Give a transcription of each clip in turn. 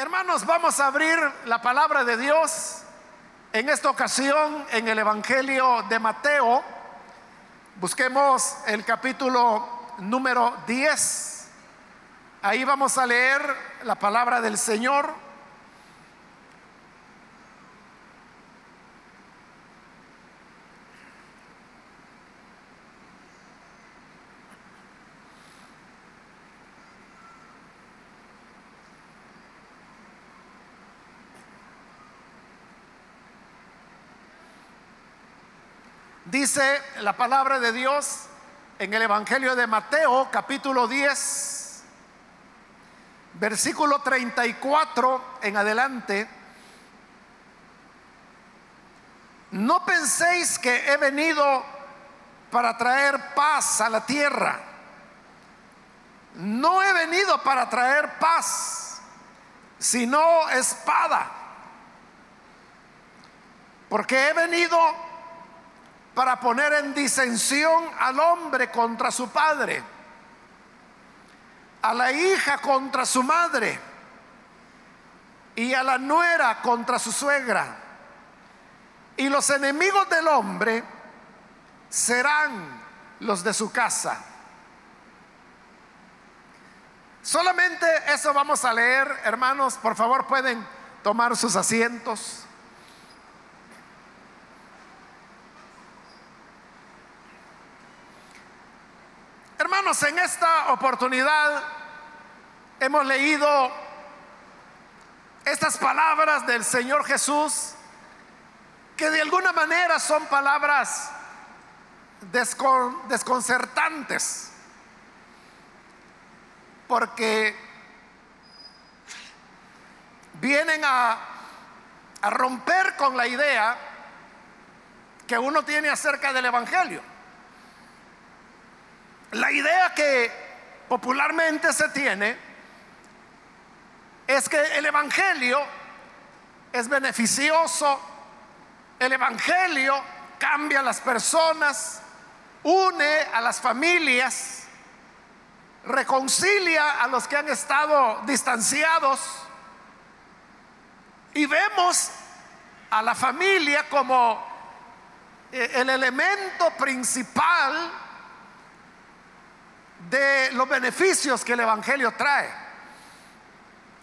Hermanos, vamos a abrir la palabra de Dios en esta ocasión en el Evangelio de Mateo. Busquemos el capítulo número 10. Ahí vamos a leer la palabra del Señor. Dice la palabra de Dios en el Evangelio de Mateo capítulo 10, versículo 34 en adelante. No penséis que he venido para traer paz a la tierra. No he venido para traer paz, sino espada. Porque he venido para poner en disensión al hombre contra su padre, a la hija contra su madre y a la nuera contra su suegra. Y los enemigos del hombre serán los de su casa. Solamente eso vamos a leer, hermanos. Por favor, pueden tomar sus asientos. Hermanos, en esta oportunidad hemos leído estas palabras del Señor Jesús que de alguna manera son palabras desconcertantes, porque vienen a, romper con la idea que uno tiene acerca del Evangelio. La idea que popularmente se tiene es que el Evangelio es beneficioso, el Evangelio cambia a las personas, une a las familias, reconcilia a los que han estado distanciados y vemos a la familia como eh, el elemento principal de los beneficios que el Evangelio trae.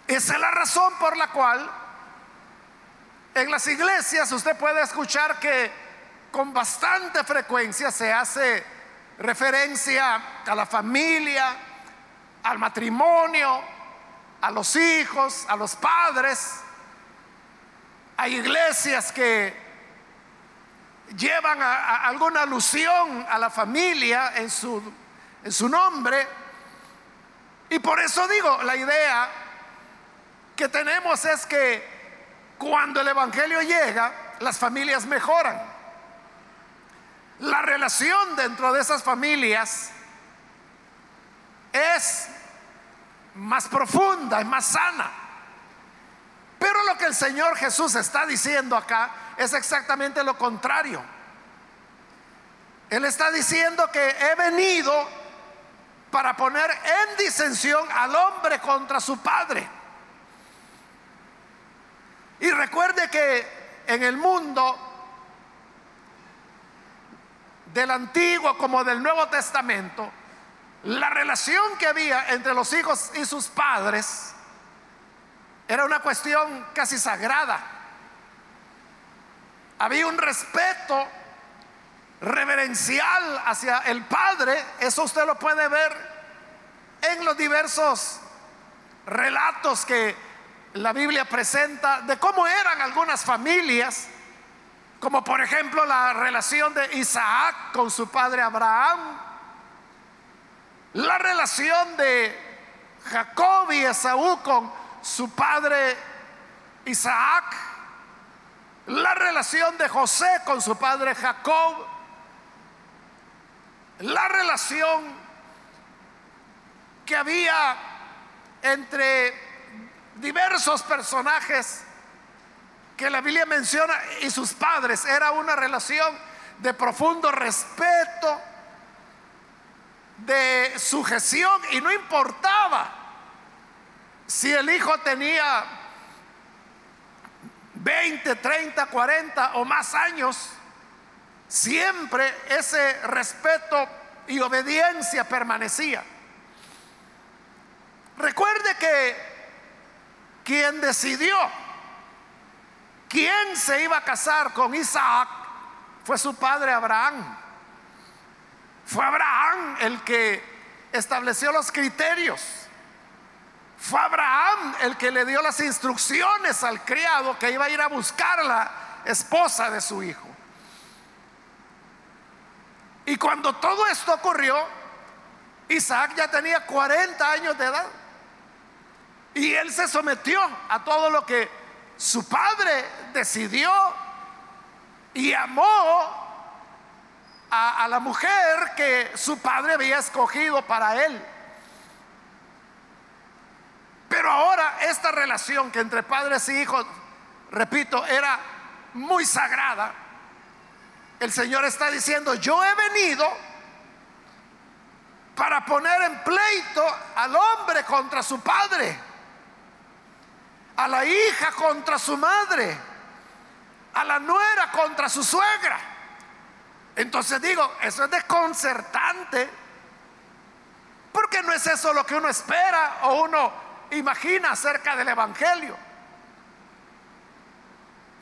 Esa es la razón por la cual en las iglesias usted puede escuchar que con bastante frecuencia se hace referencia a la familia, al matrimonio, a los hijos, a los padres. Hay iglesias que llevan alguna alusión a la familia en su en su nombre. Y por eso digo, la idea que tenemos es que cuando el Evangelio llega, las familias mejoran. La relación dentro de esas familias es más profunda, es más sana. Pero lo que el Señor Jesús está diciendo acá es exactamente lo contrario. Él está diciendo que he venido para poner en disensión al hombre contra su padre. Y recuerde que en el mundo del Antiguo como del Nuevo Testamento, la relación que había entre los hijos y sus padres era una cuestión casi sagrada. Había un respeto reverencial hacia el Padre, eso usted lo puede ver en los diversos relatos que la Biblia presenta de cómo eran algunas familias, como por ejemplo la relación de Isaac con su padre Abraham, la relación de Jacob y Esaú con su padre Isaac, la relación de José con su padre Jacob, la relación que había entre diversos personajes que la Biblia menciona y sus padres. Era una relación de profundo respeto, de sujeción y no importaba si el hijo tenía 20, 30, 40 o más años, siempre ese respeto y obediencia permanecía. Recuerde que quien decidió quién se iba a casar con Isaac fue su padre Abraham. Fue Abraham el que estableció los criterios. Fue Abraham el que le dio las instrucciones al criado que iba a ir a buscar la esposa de su hijo. Y cuando todo esto ocurrió, Isaac ya tenía 40 años de edad. Y él se sometió a todo lo que su padre decidió y amó a, a, la mujer que su padre había escogido para él. Pero ahora esta relación que entre padres y hijos, repito, era muy sagrada. El Señor está diciendo, yo he venido para poner en pleito al hombre contra su padre, a la hija contra su madre, a la nuera contra su suegra. Entonces digo, eso es desconcertante, porque no es eso lo que uno espera o uno imagina acerca del Evangelio.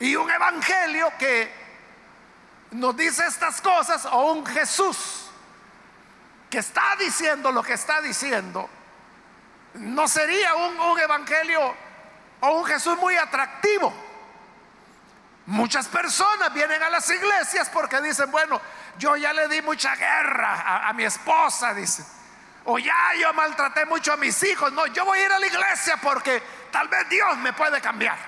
Y un Evangelio que nos dice estas cosas o un Jesús que está diciendo lo que está diciendo, no sería un, un evangelio o un Jesús muy atractivo. Muchas personas vienen a las iglesias porque dicen, bueno, yo ya le di mucha guerra a, mi esposa, dice. O ya yo maltraté mucho a mis hijos. No, yo voy a ir a la iglesia porque tal vez Dios me puede cambiar.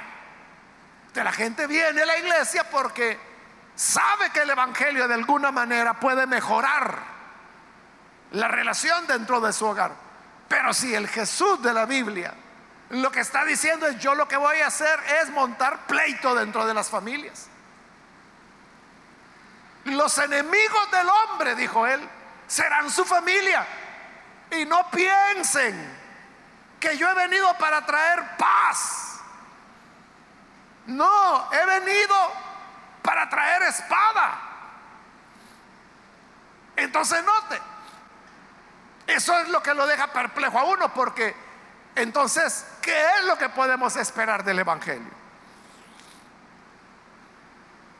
De la gente viene a la iglesia porque sabe que el Evangelio de alguna manera puede mejorar la relación dentro de su hogar. Pero si el Jesús de la Biblia lo que está diciendo es yo lo que voy a hacer es montar pleito dentro de las familias. Los enemigos del hombre, dijo él, serán su familia. Y no piensen que yo he venido para traer paz. No, he venido para traer espada. Entonces note, eso es lo que lo deja perplejo a uno, porque entonces, ¿qué es lo que podemos esperar del Evangelio?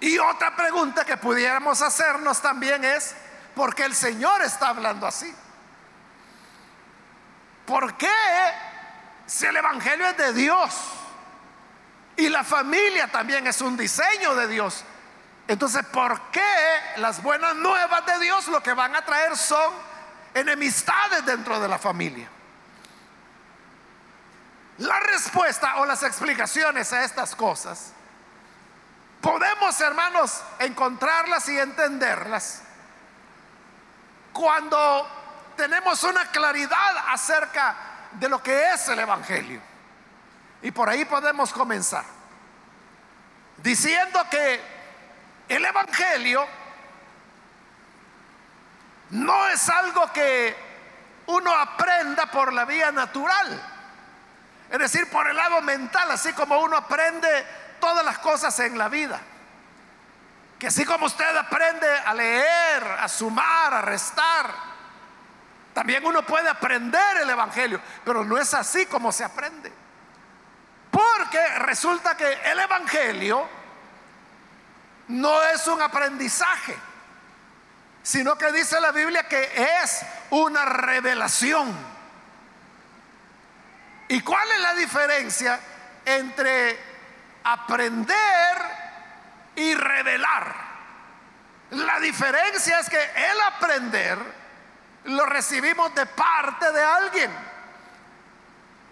Y otra pregunta que pudiéramos hacernos también es, ¿por qué el Señor está hablando así? ¿Por qué si el Evangelio es de Dios y la familia también es un diseño de Dios? Entonces, ¿por qué las buenas nuevas de Dios lo que van a traer son enemistades dentro de la familia? La respuesta o las explicaciones a estas cosas podemos, hermanos, encontrarlas y entenderlas cuando tenemos una claridad acerca de lo que es el Evangelio. Y por ahí podemos comenzar. Diciendo que el Evangelio no es algo que uno aprenda por la vía natural, es decir, por el lado mental, así como uno aprende todas las cosas en la vida. Que así como usted aprende a leer, a sumar, a restar, también uno puede aprender el Evangelio, pero no es así como se aprende. Porque resulta que el Evangelio no es un aprendizaje, sino que dice la Biblia que es una revelación. ¿Y cuál es la diferencia entre aprender y revelar? La diferencia es que el aprender lo recibimos de parte de alguien.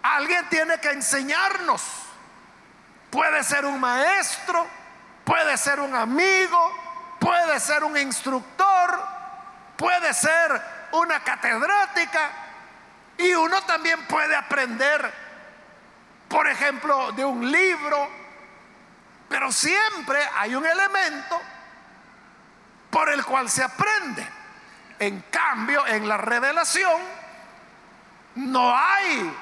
Alguien tiene que enseñarnos. Puede ser un maestro, Puede ser un amigo, puede ser un instructor, puede ser una catedrática y uno también puede aprender, por ejemplo, de un libro, pero siempre hay un elemento por el cual se aprende. En cambio, en la revelación no hay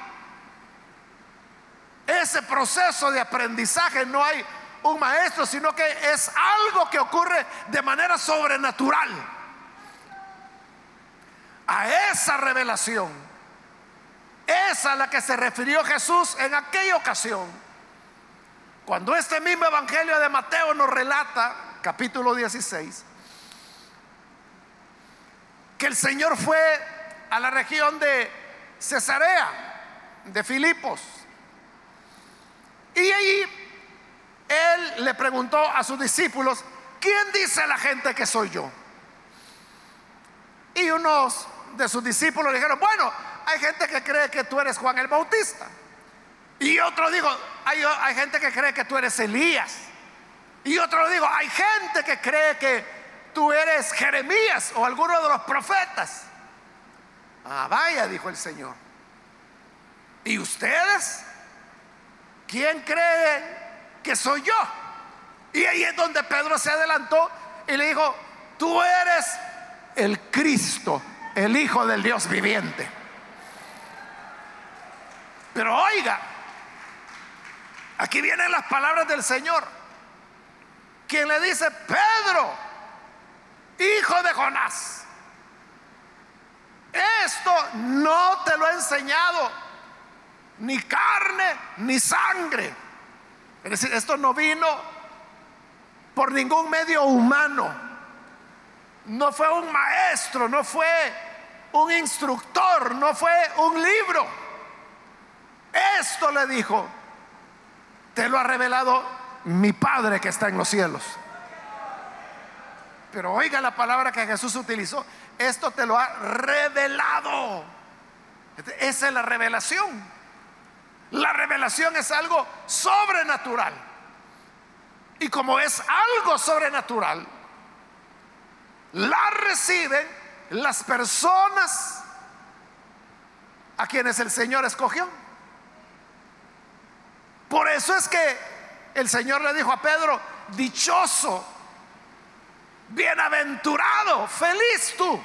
ese proceso de aprendizaje, no hay un maestro, sino que es algo que ocurre de manera sobrenatural. A esa revelación es a la que se refirió Jesús en aquella ocasión. Cuando este mismo Evangelio de Mateo nos relata, capítulo 16, que el Señor fue a la región de Cesarea, de Filipos. Y ahí él le preguntó a sus discípulos, ¿quién dice la gente que soy yo? Y unos de sus discípulos dijeron, bueno, hay gente que cree que tú eres Juan el Bautista. Y otro dijo, hay, hay gente que cree que tú eres Elías. Y otro dijo, hay gente que cree que tú eres Jeremías o alguno de los profetas. Ah, vaya, dijo el Señor. ¿Y ustedes? ¿Quién cree que soy yo? Y ahí es donde Pedro se adelantó y le dijo, tú eres el Cristo, el Hijo del Dios viviente. Pero oiga, aquí vienen las palabras del Señor. Quien le dice, Pedro, hijo de Jonás, esto no te lo he enseñado ni carne ni sangre. Es decir, esto no vino por ningún medio humano. No fue un maestro, no fue un instructor, no fue un libro. Esto le dijo, te lo ha revelado mi Padre que está en los cielos. Pero oiga la palabra que Jesús utilizó. Esto te lo ha revelado. Esa es la revelación. La revelación es algo sobrenatural. Y como es algo sobrenatural, la reciben las personas a quienes el Señor escogió. Por eso es que el Señor le dijo a Pedro, dichoso bienaventurado, feliz tú.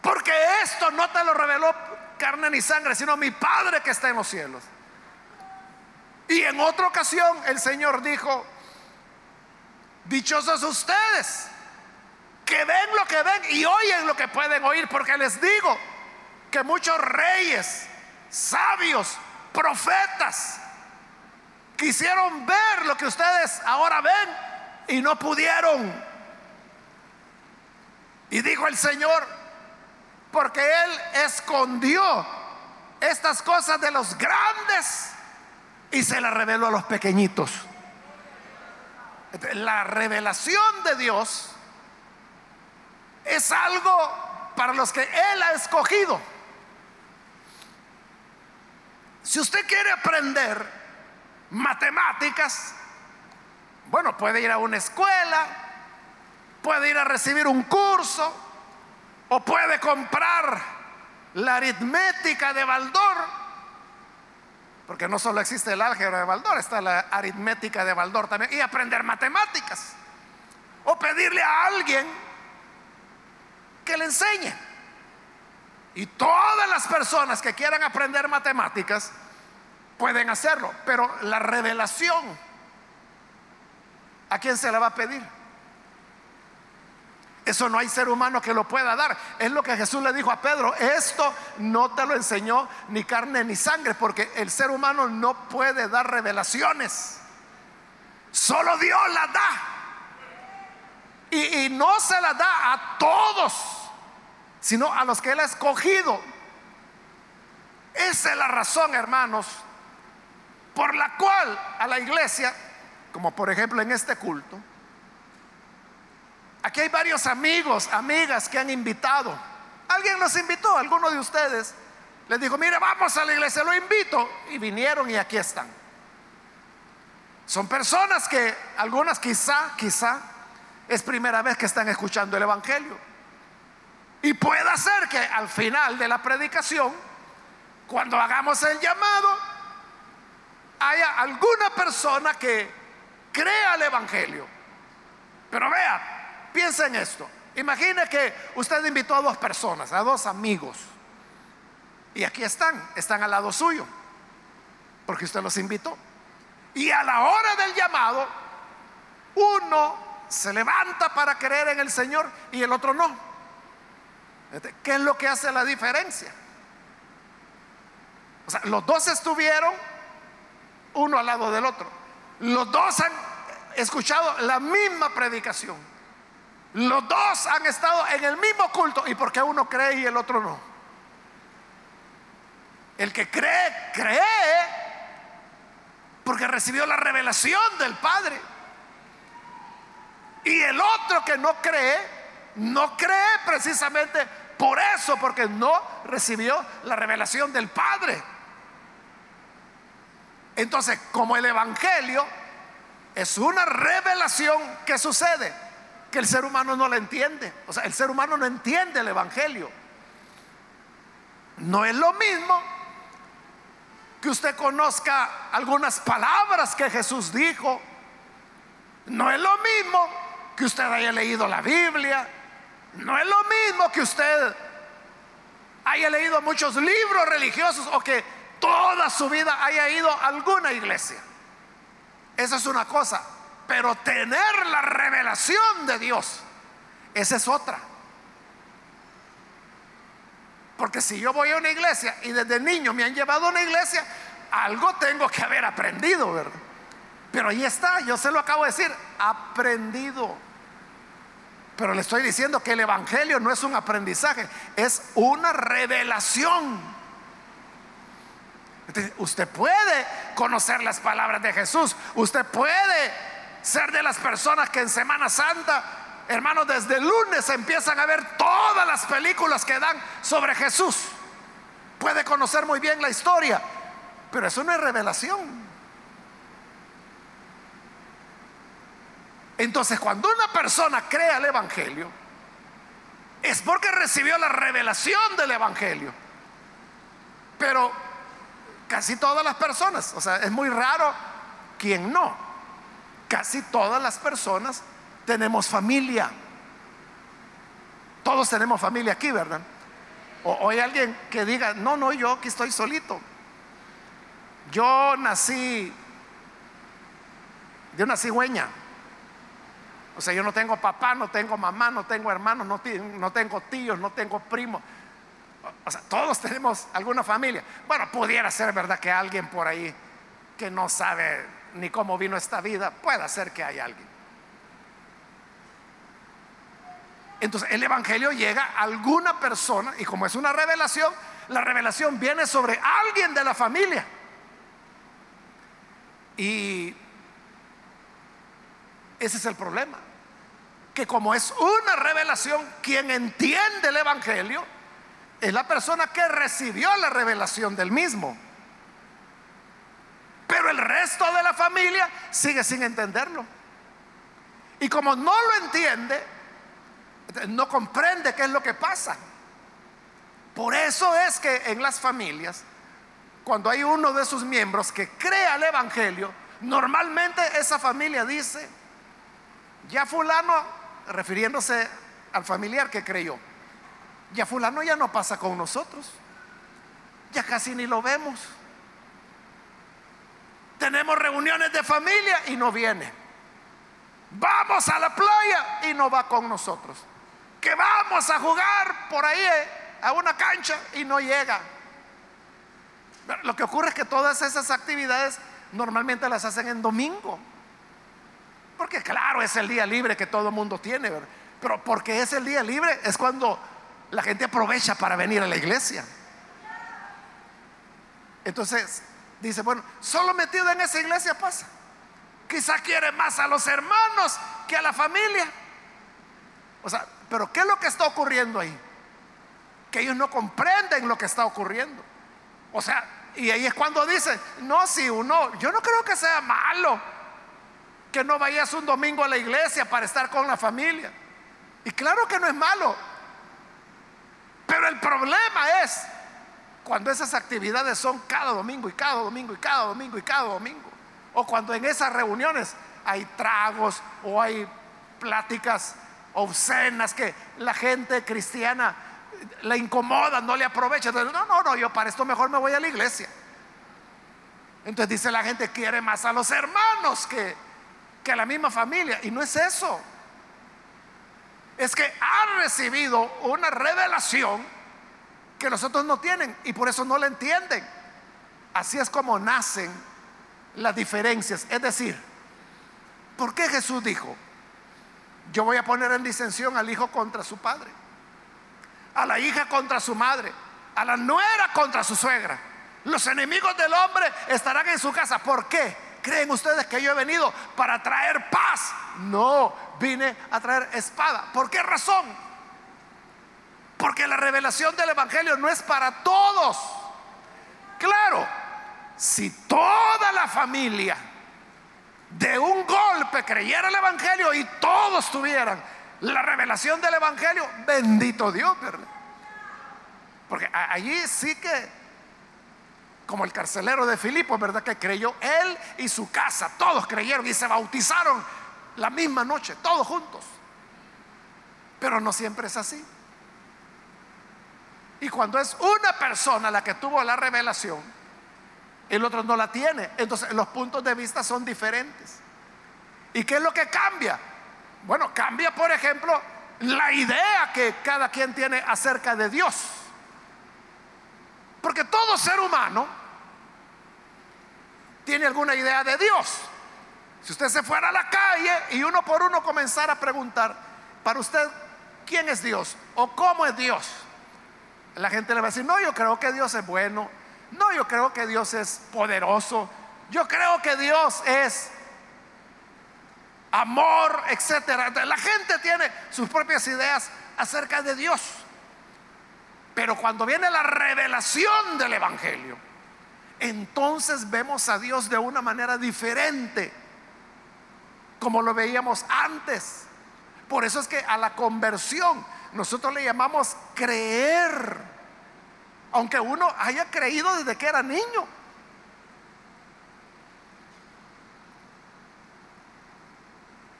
Porque esto no te lo reveló carne ni sangre, sino mi Padre que está en los cielos. Y en otra ocasión el Señor dijo, dichosos ustedes, que ven lo que ven y oyen lo que pueden oír, porque les digo que muchos reyes, sabios, profetas, quisieron ver lo que ustedes ahora ven y no pudieron. Y dijo el Señor, porque Él escondió estas cosas de los grandes y se las reveló a los pequeñitos. La revelación de Dios es algo para los que Él ha escogido. Si usted quiere aprender matemáticas, bueno, puede ir a una escuela, puede ir a recibir un curso o puede comprar la aritmética de Baldor, porque no solo existe el álgebra de Baldor, está la aritmética de Baldor también, y aprender matemáticas, o pedirle a alguien que le enseñe. Y todas las personas que quieran aprender matemáticas pueden hacerlo, pero la revelación ¿A quién se la va a pedir? Eso no hay ser humano que lo pueda dar. Es lo que Jesús le dijo a Pedro. Esto no te lo enseñó ni carne ni sangre, porque el ser humano no puede dar revelaciones. Solo Dios las da. Y, no se las da a todos, sino a los que Él ha escogido. Esa es la razón, hermanos, por la cual a la iglesia como por ejemplo en este culto, aquí hay varios amigos, amigas que han invitado. Alguien los invitó, alguno de ustedes les dijo, mire, vamos a la iglesia, lo invito. Y vinieron y aquí están. Son personas que algunas quizá, quizá, es primera vez que están escuchando el Evangelio. Y puede ser que al final de la predicación, cuando hagamos el llamado, haya alguna persona que crea el Evangelio. Pero vea, piensa en esto. Imagine que usted invitó a dos personas, a dos amigos. Y aquí están, están al lado suyo, porque usted los invitó. Y a la hora del llamado, uno se levanta para creer en el Señor y el otro no. ¿Qué es lo que hace la diferencia? O sea, los dos estuvieron uno al lado del otro. Los dos han escuchado la misma predicación. Los dos han estado en el mismo culto. ¿Y por qué uno cree y el otro no? El que cree, cree porque recibió la revelación del Padre. Y el otro que no cree, no cree precisamente por eso, porque no recibió la revelación del Padre. Entonces, como el Evangelio es una revelación que sucede, que el ser humano no la entiende. O sea, el ser humano no entiende el Evangelio. No es lo mismo que usted conozca algunas palabras que Jesús dijo. No es lo mismo que usted haya leído la Biblia. No es lo mismo que usted haya leído muchos libros religiosos o que toda su vida haya ido a alguna iglesia. Esa es una cosa. Pero tener la revelación de Dios, esa es otra. Porque si yo voy a una iglesia y desde niño me han llevado a una iglesia, algo tengo que haber aprendido, ¿verdad? Pero ahí está, yo se lo acabo de decir, aprendido. Pero le estoy diciendo que el Evangelio no es un aprendizaje, es una revelación. usted puede conocer las palabras de Jesús, usted puede ser de las personas que en Semana Santa hermanos, desde el lunes empiezan a ver todas las películas que dan sobre Jesús. Puede conocer muy bien la historia, pero eso no es revelación. Entonces, cuando una persona crea el Evangelio, es porque recibió la revelación del Evangelio. Pero casi todas las personas, o sea, es muy raro quien no. Casi todas las personas tenemos familia. Todos tenemos familia aquí, ¿verdad? O, hay alguien que diga, no, no, yo aquí estoy solito. Yo nací de una cigüeña. O sea, yo no tengo papá, no tengo mamá, no tengo hermanos, no, no tengo tíos, no tengo primos. O sea, todos tenemos alguna familia. Bueno, pudiera ser verdad que alguien por ahí que no sabe ni cómo vino esta vida, pueda ser que hay alguien. Entonces el Evangelio llega a alguna persona y como es una revelación, la revelación viene sobre alguien de la familia. Y ese es el problema. Que como es una revelación, quien entiende el Evangelio es la persona que recibió la revelación del mismo. Pero el resto de la familia sigue sin entenderlo. Y como no lo entiende, no comprende qué es lo que pasa. Por eso es que en las familias, cuando hay uno de sus miembros que crea el Evangelio, normalmente esa familia dice, ya fulano, refiriéndose al familiar que creyó, ya fulano ya no pasa con nosotros, ya casi ni lo vemos. Tenemos reuniones de familia y no viene. Vamos a la playa y no va con nosotros que vamos a jugar por ahí eh, a una cancha y no llega. Lo que ocurre es que todas esas actividades normalmente las hacen en domingo. Porque claro, es el día libre que todo el mundo tiene, pero porque es el día libre es cuando la gente aprovecha para venir a la iglesia. Entonces dice, bueno, solo metido en esa iglesia pasa. Quizá quiere más a los hermanos que a la familia. O sea, pero ¿qué es lo que está ocurriendo ahí? Que ellos no comprenden lo que está ocurriendo. O sea, y ahí es cuando dice, no, si uno, yo no creo que sea malo que no vayas un domingo a la iglesia para estar con la familia. Y claro que no es malo. Pero el problema es cuando esas actividades son cada domingo y cada domingo y cada domingo y cada domingo. O cuando en esas reuniones hay tragos o hay pláticas obscenas que la gente cristiana la incomoda, no le aprovecha. No, no, no, yo para esto mejor me voy a la iglesia. Entonces dice la gente, quiere más a los hermanos que, que a la misma familia. Y no es eso. Es que ha recibido una revelación que los otros no tienen y por eso no la entienden. Así es como nacen las diferencias. Es decir, ¿por qué Jesús dijo, yo voy a poner en disensión al hijo contra su padre, a la hija contra su madre, a la nuera contra su suegra? Los enemigos del hombre estarán en su casa. ¿Por qué? ¿Creen ustedes que yo he venido para traer paz? No, vine a traer espada. ¿Por qué razón? Porque la revelación del Evangelio no es para todos. Claro, si toda la familia de un golpe creyera el Evangelio y todos tuvieran la revelación del Evangelio, bendito Dios, ¿verdad? Porque allí sí que como el carcelero de Filipo, ¿verdad? Que creyó él y su casa, todos creyeron y se bautizaron la misma noche, todos juntos. Pero no siempre es así. Y cuando es una persona la que tuvo la revelación, el otro no la tiene. Entonces los puntos de vista son diferentes. ¿Y qué es lo que cambia? Bueno, cambia, por ejemplo, la idea que cada quien tiene acerca de Dios. Porque todo ser humano tiene alguna idea de Dios. Si usted se fuera a la calle y uno por uno comenzara a preguntar, para usted, ¿quién es Dios? ¿O cómo es Dios? La gente le va a decir, no, yo creo que Dios es bueno. No, yo creo que Dios es poderoso. Yo creo que Dios es amor, etcétera. La gente tiene sus propias ideas acerca de Dios. Pero cuando viene la revelación del Evangelio, entonces vemos a Dios de una manera diferente, como lo veíamos antes. Por eso es que a la conversión nosotros le llamamos creer, aunque uno haya creído desde que era niño.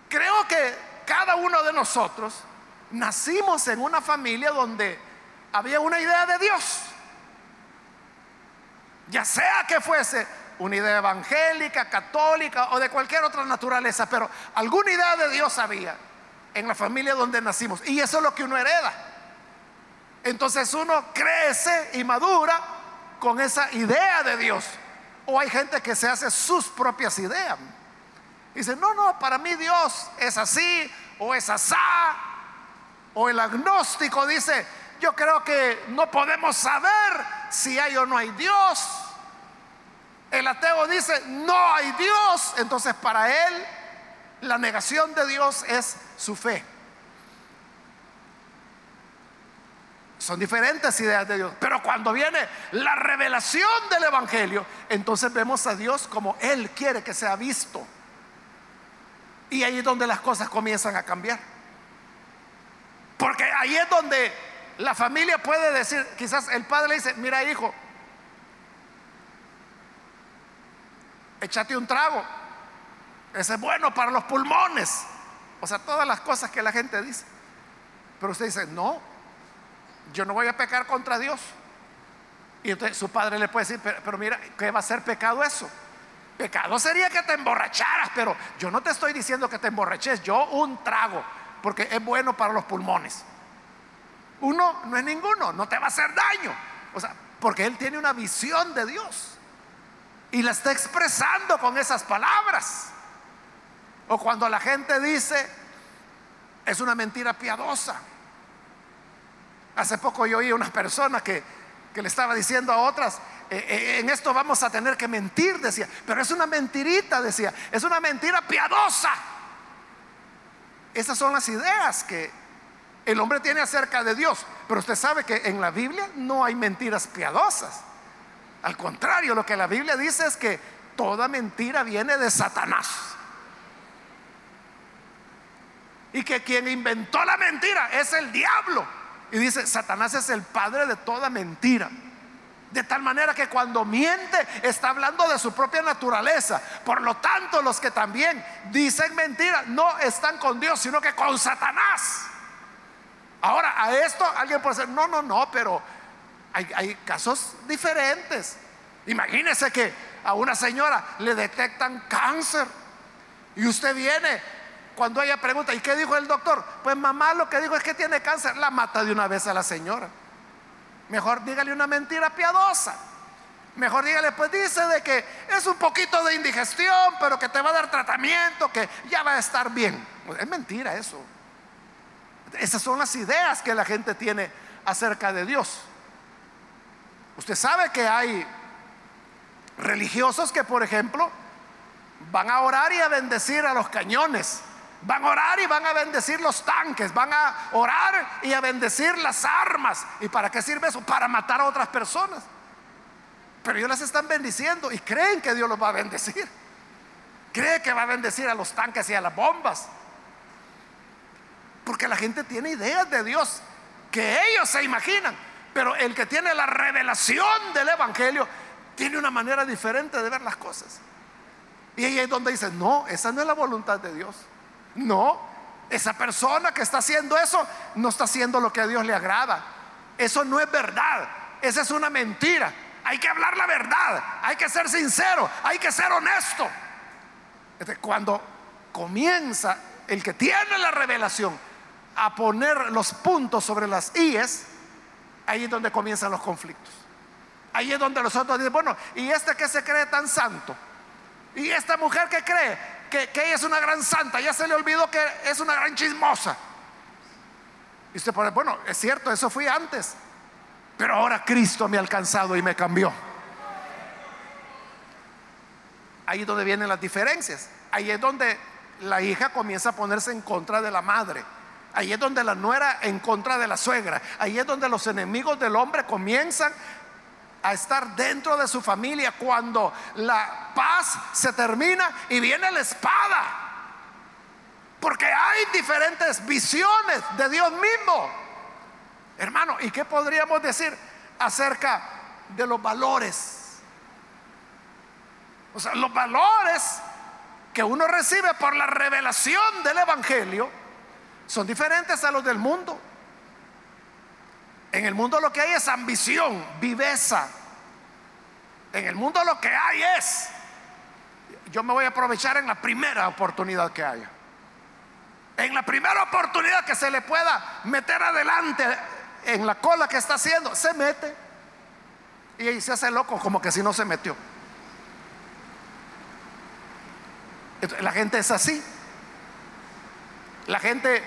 Creo que cada uno de nosotros nacimos en una familia donde había una idea de Dios. Ya sea que fuese una idea evangélica, católica o de cualquier otra naturaleza, pero alguna idea de Dios había en la familia donde nacimos. Y eso es lo que uno hereda. Entonces uno crece y madura con esa idea de Dios. O hay gente que se hace sus propias ideas. Dice, no, no, para mí Dios es así o es asá. O el agnóstico dice, yo creo que no podemos saber si hay o no hay Dios. El ateo dice, no hay Dios. Entonces para él la negación de Dios es su fe. Son diferentes ideas de Dios. Pero cuando viene la revelación del Evangelio, entonces vemos a Dios como Él quiere que sea visto. Y ahí es donde las cosas comienzan a cambiar. Porque ahí es donde la familia puede decir, quizás el padre le dice, mira hijo, échate un trago, ese es bueno para los pulmones. O sea, todas las cosas que la gente dice. Pero usted dice, no, yo no voy a pecar contra Dios. Y entonces su padre le puede decir, pero, pero, mira, ¿qué va a ser pecado eso? Pecado sería que te emborracharas, pero yo no te estoy diciendo que te emborraches, yo un trago, porque es bueno para los pulmones. Uno no es ninguno, no te va a hacer daño. O sea, porque él tiene una visión de Dios y la está expresando con esas palabras. O cuando la gente dice, es una mentira piadosa. Hace poco yo oí a una persona que, que le estaba diciendo a otras, eh, eh, en esto vamos a tener que mentir, decía, pero es una mentirita, decía, es una mentira piadosa. Esas son las ideas que el hombre tiene acerca de Dios. Pero usted sabe que en la Biblia no hay mentiras piadosas. Al contrario, lo que la Biblia dice es que toda mentira viene de Satanás. Y que quien inventó la mentira es el diablo. Y dice, Satanás es el padre de toda mentira. De tal manera que cuando miente está hablando de su propia naturaleza. Por lo tanto, los que también dicen mentira no están con Dios, sino que con Satanás. Ahora, a esto alguien puede decir, no, no, no, pero hay, casos diferentes. Imagínese que a una señora le detectan cáncer y usted viene cuando ella pregunta, ¿y qué dijo el doctor? Pues mamá lo que dijo es que tiene cáncer, la mata de una vez a la señora. Mejor dígale una mentira piadosa. Mejor dígale, pues dice de que es un poquito de indigestión, pero que te va a dar tratamiento, que ya va a estar bien. Es mentira eso. Esas son las ideas que la gente tiene acerca de Dios. Usted sabe que hay religiosos que, por ejemplo, van a orar y a bendecir a los cañones. Van a orar y van a bendecir los tanques, van a orar y a bendecir las armas. ¿Y para qué sirve eso? Para matar a otras personas. Pero ellos las están bendiciendo y creen que Dios los va a bendecir. Cree que va a bendecir a los tanques y a las bombas. Porque la gente tiene ideas de Dios que ellos se imaginan. Pero el que tiene la revelación del Evangelio tiene una manera diferente de ver las cosas. Y ahí es donde dice, no, esa no es la voluntad de Dios. No, esa persona que está haciendo eso no está haciendo lo que a Dios le agrada. Eso no es verdad. Esa es una mentira. Hay que hablar la verdad. Hay que ser sincero. Hay que ser honesto. Cuando comienza el que tiene la revelación a poner los puntos sobre las IES, ahí es donde comienzan los conflictos. Ahí es donde nosotros decimos, bueno, ¿y este que se cree tan santo? ¿Y esta mujer que cree que, ella es una gran santa? Ya se le olvidó que es una gran chismosa. Y usted pone, bueno, es cierto, eso fui antes. Pero ahora Cristo me ha alcanzado y me cambió. Ahí es donde vienen las diferencias. Ahí es donde la hija comienza a ponerse en contra de la madre. Ahí es donde la nuera en contra de la suegra. Ahí es donde los enemigos del hombre comienzan a estar dentro de su familia cuando la paz se termina y viene la espada. Porque hay diferentes visiones de Dios mismo. Hermano, ¿y qué podríamos decir acerca de los valores? O sea, los valores que uno recibe por la revelación del Evangelio son diferentes a los del mundo. En el mundo lo que hay es ambición, viveza. En el mundo lo que hay es, yo me voy a aprovechar en la primera oportunidad que haya. En la primera oportunidad que se le pueda meter adelante en la cola que está haciendo, se mete. Y ahí se hace loco como que si no se metió. La gente es así. La gente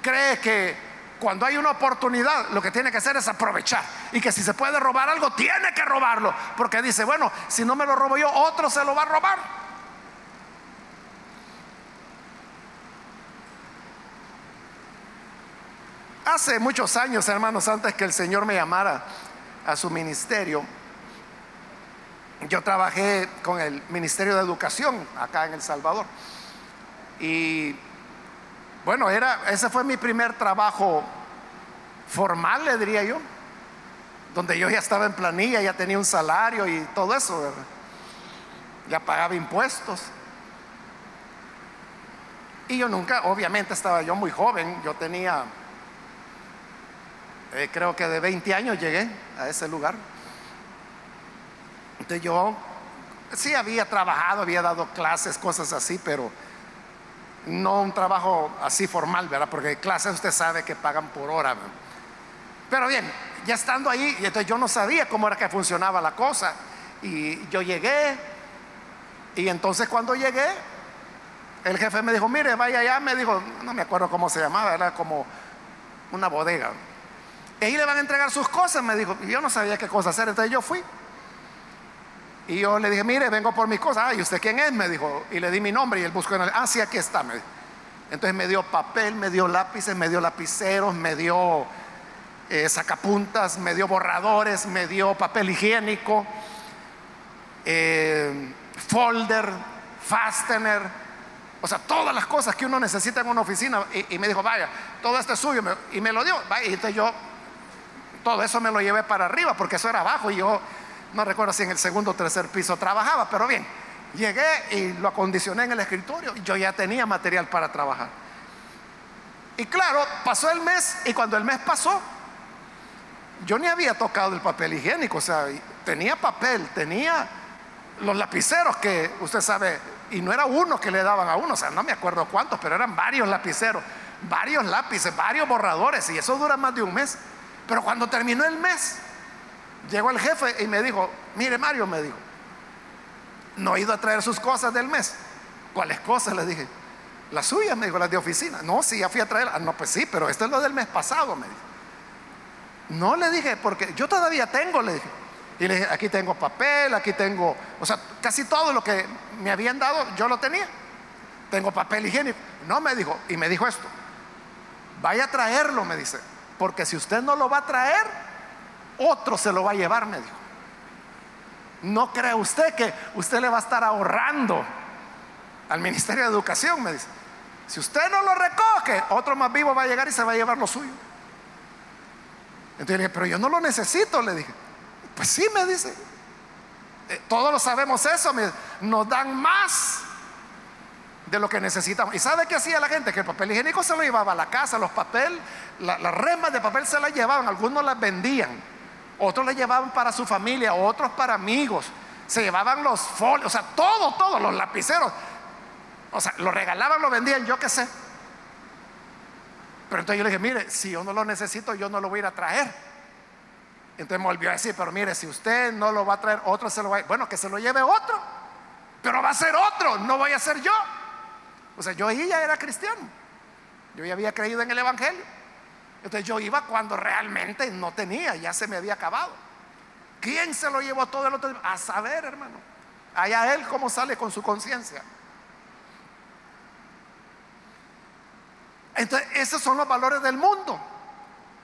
cree que cuando hay una oportunidad, lo que tiene que hacer es aprovechar. Y que si se puede robar algo, tiene que robarlo. Porque dice, bueno, si no me lo robo yo, otro se lo va a robar. Hace muchos años, hermanos, antes que el Señor me llamara a su ministerio, yo trabajé con el Ministerio de Educación acá en El Salvador. Y bueno, era, ese fue mi primer trabajo formal, le diría yo, donde yo ya estaba en planilla, ya tenía un salario y todo eso, ya pagaba impuestos. Y yo nunca, obviamente estaba yo muy joven, yo tenía, eh, creo que de 20 años llegué a ese lugar. Entonces yo sí había trabajado, había dado clases, cosas así, pero no un trabajo así formal, ¿verdad? Porque clases usted sabe que pagan por hora. Pero bien, ya estando ahí, entonces yo no sabía cómo era que funcionaba la cosa. Y yo llegué, y entonces cuando llegué, el jefe me dijo, mire, vaya allá, me dijo, no me acuerdo cómo se llamaba, era como una bodega. Y ahí le van a entregar sus cosas, me dijo, y yo no sabía qué cosa hacer, entonces yo fui. Y yo le dije, mire, vengo por mis cosas. Ah, ¿y usted quién es? Me dijo. Y le di mi nombre y él buscó en el. Ah, sí, aquí está. Me Entonces me dio papel, me dio lápices, me dio lapiceros, me dio eh, sacapuntas, me dio borradores, me dio papel higiénico, eh, folder, fastener. O sea, todas las cosas que uno necesita en una oficina. Y, me dijo, vaya, todo esto es suyo. Y me lo dio. y entonces yo, todo eso me lo llevé para arriba porque eso era abajo. Y yo no recuerdo si en el segundo o tercer piso trabajaba, pero bien, llegué y lo acondicioné en el escritorio y yo ya tenía material para trabajar. Y claro, pasó el mes y cuando el mes pasó, yo ni había tocado el papel higiénico, o sea, tenía papel, tenía los lapiceros que usted sabe, y no era uno que le daban a uno, o sea, no me acuerdo cuántos, pero eran varios lapiceros, varios lápices, varios borradores, y eso dura más de un mes. Pero cuando terminó el mes, llegó el jefe y me dijo, mire Mario, me dijo, no he ido a traer sus cosas del mes. ¿Cuáles cosas? Le dije, las suyas, me dijo, las de oficina. No, sí, ya fui a traer. Ah, no, pues sí, pero esto es lo del mes pasado, me dijo. No le dije, porque yo todavía tengo, le dije. Y le dije, aquí tengo papel, aquí tengo, o sea, casi todo lo que me habían dado, yo lo tenía. Tengo papel higiénico. No, me dijo, y me dijo esto, vaya a traerlo, me dice, porque si usted no lo va a traer, otro se lo va a llevar, me dijo. No cree usted que usted le va a estar ahorrando al Ministerio de Educación, me dice. Si usted no lo recoge, otro más vivo va a llegar y se va a llevar lo suyo. Entonces le dije, pero yo no lo necesito, le dije. Pues sí, me dice. Eh, todos lo sabemos eso, nos dan más de lo que necesitamos. ¿Y sabe qué hacía la gente? Que el papel higiénico se lo llevaba a la casa, los papel, las remas de papel se las llevaban, algunos las vendían, otros las llevaban para su familia, otros para amigos, se llevaban los folios, o sea, todo, todo, los lapiceros, o sea, lo regalaban, lo vendían, yo qué sé. Pero entonces yo le dije, mire, si yo no lo necesito, yo no lo voy a ir a traer. Entonces me volvió a decir, pero mire, si usted no lo va a traer, otro se lo va a... Bueno, que se lo lleve otro, pero va a ser otro, no voy a ser yo. O sea, yo ahí ya era cristiano, yo ya había creído en el Evangelio. Entonces yo iba cuando realmente no tenía, ya se me había acabado. ¿Quién se lo llevó todo el otro? A saber, hermano. Allá él cómo sale con su conciencia. Entonces, esos son los valores del mundo.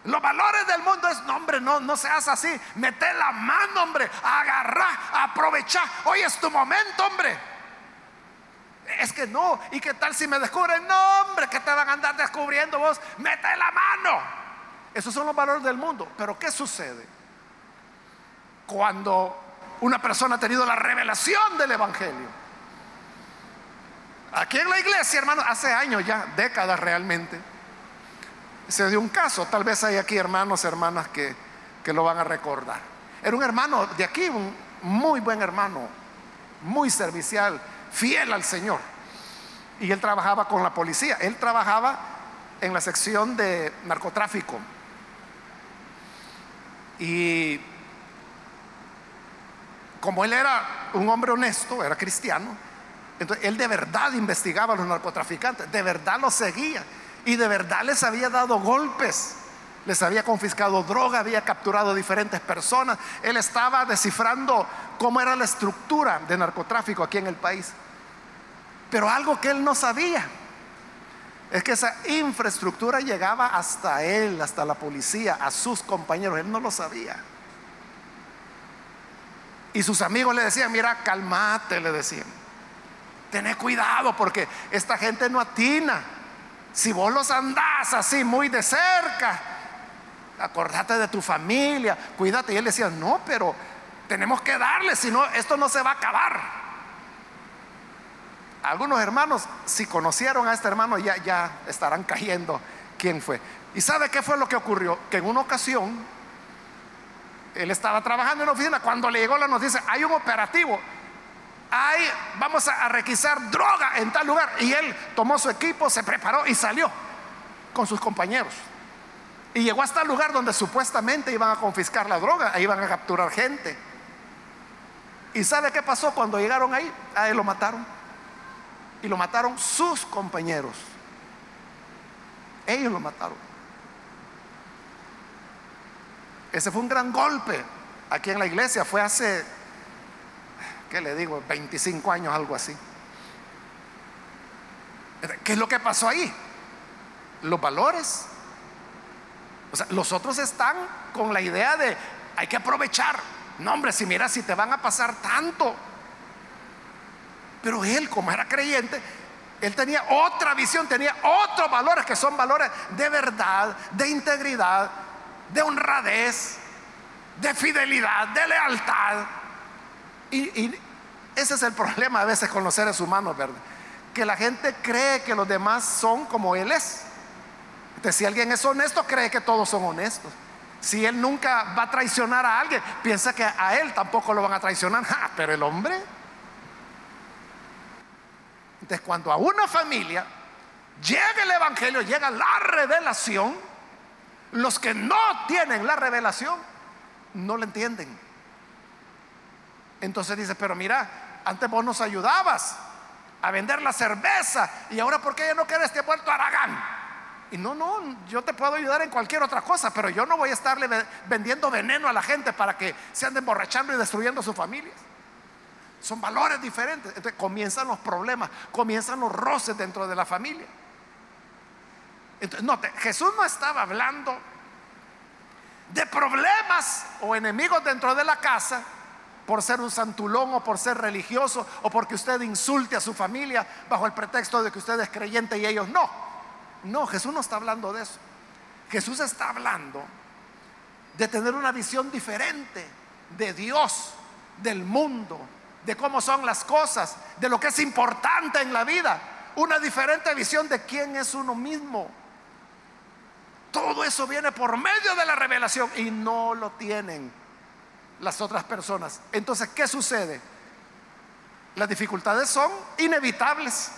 Los valores del mundo es, no hombre, no, no seas así. Mete la mano, hombre. Agarra, aprovecha. Hoy es tu momento, hombre. Es que no. ¿Y qué tal si me descubren? No, hombre, que te van a andar descubriendo vos. Mete la mano. Esos son los valores del mundo. Pero ¿qué sucede? Cuando una persona ha tenido la revelación del Evangelio. Aquí en la iglesia, hermano, hace años ya, décadas realmente se dio un caso, tal vez hay aquí hermanos, hermanas que, que lo van a recordar. Era un hermano de aquí, un muy buen hermano, muy servicial, fiel al Señor. Y él trabajaba con la policía, él trabajaba en la sección de narcotráfico. Y como él era un hombre honesto, era cristiano, entonces él de verdad investigaba a los narcotraficantes, de verdad los seguía y de verdad les había dado golpes. Les había confiscado droga, había capturado diferentes personas. Él estaba descifrando cómo era la estructura de narcotráfico aquí en el país. Pero algo que él no sabía es que esa infraestructura llegaba hasta él, hasta la policía, a sus compañeros. Él no lo sabía. Y sus amigos le decían, mira, calmate, le decían. Tené cuidado porque esta gente no atina. Si vos los andás así muy de cerca, acordate de tu familia, cuídate. Y él decía, no, pero tenemos que darle, si no, esto no se va a acabar. Algunos hermanos, si conocieron a este hermano, ya, ya estarán cayendo quién fue. ¿Y sabe qué fue lo que ocurrió? Que en una ocasión, él estaba trabajando en la oficina, cuando le llegó la noticia, hay un operativo Ay, vamos a requisar droga en tal lugar. Y él tomó su equipo, se preparó y salió con sus compañeros. Y llegó hasta el lugar donde supuestamente iban a confiscar la droga, e iban a capturar gente. ¿Y sabe qué pasó cuando llegaron ahí? A él lo mataron. Y lo mataron sus compañeros. Ellos lo mataron. Ese fue un gran golpe aquí en la iglesia. Fue hace ¿qué le digo? 25 años, algo así. ¿Qué es lo que pasó ahí? Los valores. O sea, los otros están con la idea de hay que aprovechar. No, hombre, si mira, si te van a pasar tanto. Pero él, como era creyente, él tenía otra visión, tenía otros valores que son valores de verdad, de integridad, de honradez, de fidelidad, de lealtad. Y, ese es el problema a veces con los seres humanos, ¿verdad? Que la gente cree que los demás son como Él es. Entonces, si alguien es honesto, cree que todos son honestos. Si Él nunca va a traicionar a alguien, piensa que a Él tampoco lo van a traicionar. pero el hombre Entonces, cuando a una familia llega el Evangelio, llega la revelación, los que no tienen la revelación no la entienden. Entonces dice, pero mira, antes vos nos ayudabas a vender la cerveza y ahora ¿por qué ya no quieres este puerto Aragán? Y no, no, yo te puedo ayudar en cualquier otra cosa, pero yo no voy a estarle vendiendo veneno a la gente para que se anden borrachando y destruyendo sus familias. Son valores diferentes. Entonces comienzan los problemas, comienzan los roces dentro de la familia. Entonces, note, Jesús no estaba hablando de problemas o enemigos dentro de la casa por ser un santulón o por ser religioso o porque usted insulte a su familia bajo el pretexto de que usted es creyente y ellos no. No, Jesús no está hablando de eso. Jesús está hablando de tener una visión diferente de Dios, del mundo, de cómo son las cosas, de lo que es importante en la vida, una diferente visión de quién es uno mismo. Todo eso viene por medio de la revelación y no lo tienen las otras personas. Entonces, ¿qué sucede? Las dificultades son inevitables.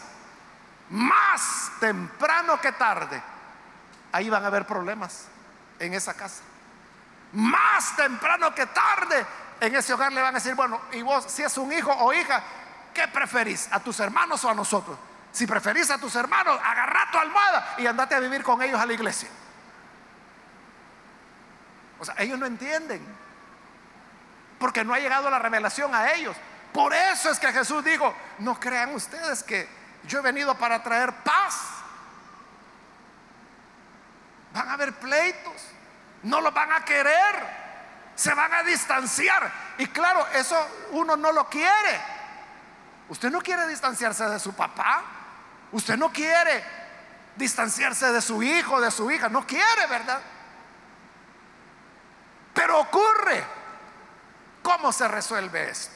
Más temprano que tarde, ahí van a haber problemas en esa casa. Más temprano que tarde, en ese hogar le van a decir, bueno, y vos, si es un hijo o hija, ¿qué preferís? ¿A tus hermanos o a nosotros? Si preferís a tus hermanos, agarra tu almohada y andate a vivir con ellos a la iglesia. O sea, ellos no entienden. Porque no ha llegado la revelación a ellos. Por eso es que Jesús dijo, no crean ustedes que yo he venido para traer paz. Van a haber pleitos. No los van a querer. Se van a distanciar. Y claro, eso uno no lo quiere. Usted no quiere distanciarse de su papá. Usted no quiere distanciarse de su hijo, de su hija. No quiere, ¿verdad? Pero ocurre. ¿Cómo se resuelve esto?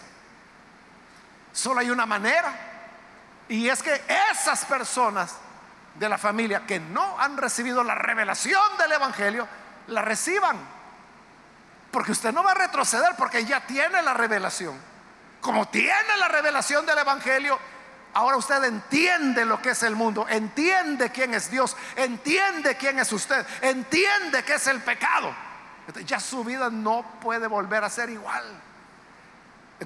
Solo hay una manera. Y es que esas personas de la familia que no han recibido la revelación del Evangelio, la reciban. Porque usted no va a retroceder porque ya tiene la revelación. Como tiene la revelación del Evangelio, ahora usted entiende lo que es el mundo, entiende quién es Dios, entiende quién es usted, entiende qué es el pecado ya su vida no puede volver a ser igual.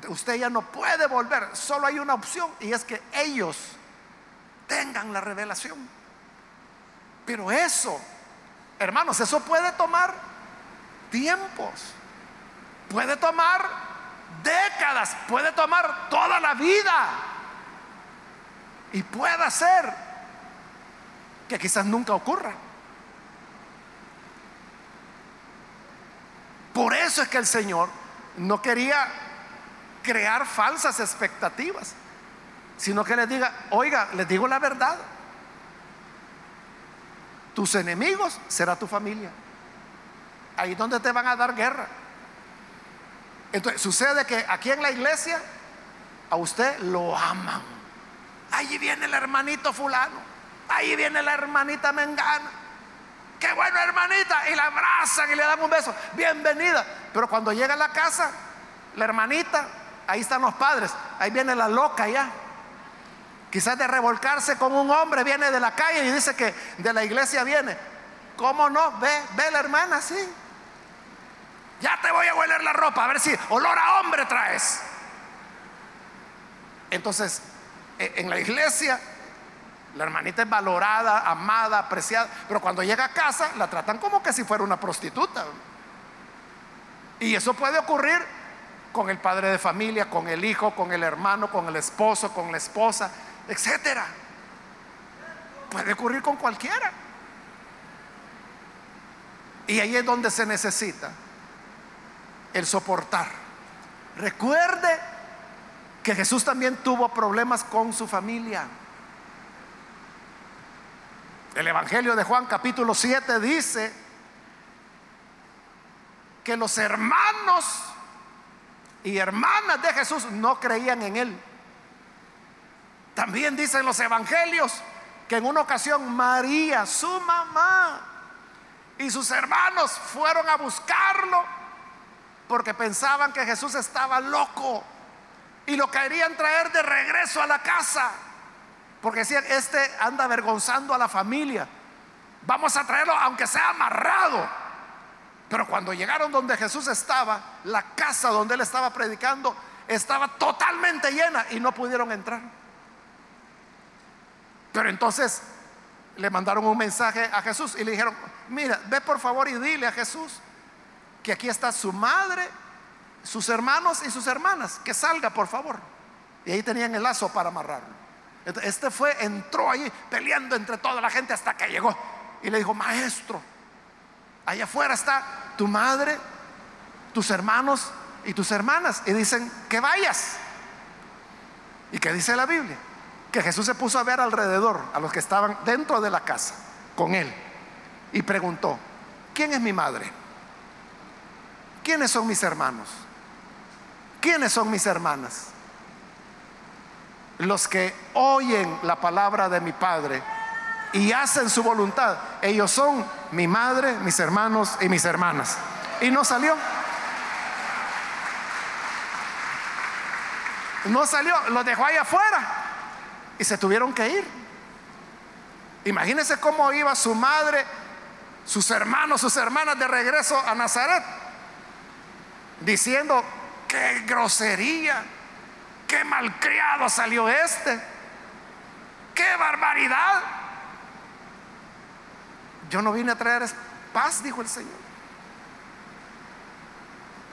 Usted ya no puede volver. Solo hay una opción y es que ellos tengan la revelación. Pero eso, hermanos, eso puede tomar tiempos. Puede tomar décadas, puede tomar toda la vida. Y puede ser que quizás nunca ocurra. Por eso es que el Señor no quería crear falsas expectativas, sino que les diga, oiga, les digo la verdad, tus enemigos será tu familia. Ahí donde te van a dar guerra. Entonces sucede que aquí en la iglesia a usted lo aman. Allí viene el hermanito fulano, ahí viene la hermanita mengana qué bueno hermanita, y la abrazan y le dan un beso, bienvenida. Pero cuando llega a la casa, la hermanita, ahí están los padres, ahí viene la loca ya. Quizás de revolcarse con un hombre, viene de la calle y dice que de la iglesia viene. ¿Cómo no? Ve, ve la hermana, sí. Ya te voy a hueler la ropa, a ver si olor a hombre traes. Entonces, e, en la iglesia la hermanita es valorada, amada, apreciada, pero cuando llega a casa la tratan como que si fuera una prostituta. Y eso puede ocurrir con el padre de familia, con el hijo, con el hermano, con el esposo, con la esposa, etcétera. Puede ocurrir con cualquiera. Y ahí es donde se necesita el soportar. Recuerde que Jesús también tuvo problemas con su familia. El Evangelio de Juan capítulo 7 dice que los hermanos y hermanas de Jesús no creían en él. También dicen los evangelios que en una ocasión María, su mamá, y sus hermanos fueron a buscarlo porque pensaban que Jesús estaba loco y lo querían traer de regreso a la casa. Porque decían, este anda avergonzando a la familia. Vamos a traerlo aunque sea amarrado. Pero cuando llegaron donde Jesús estaba, la casa donde él estaba predicando estaba totalmente llena y no pudieron entrar. Pero entonces le mandaron un mensaje a Jesús y le dijeron, mira, ve por favor y dile a Jesús que aquí está su madre, sus hermanos y sus hermanas, que salga por favor. Y ahí tenían el lazo para amarrarlo. Este fue, entró ahí peleando entre toda la gente hasta que llegó. Y le dijo, maestro, allá afuera está tu madre, tus hermanos y tus hermanas. Y dicen, que vayas. ¿Y qué dice la Biblia? Que Jesús se puso a ver alrededor, a los que estaban dentro de la casa, con él. Y preguntó, ¿quién es mi madre? ¿Quiénes son mis hermanos? ¿Quiénes son mis hermanas? Los que oyen la palabra de mi Padre y hacen su voluntad. Ellos son mi madre, mis hermanos y mis hermanas. Y no salió. No salió, lo dejó ahí afuera y se tuvieron que ir. Imagínense cómo iba su madre, sus hermanos, sus hermanas de regreso a Nazaret, diciendo, qué grosería, qué malcriado salió este, qué barbaridad. Yo no vine a traer paz, dijo el Señor.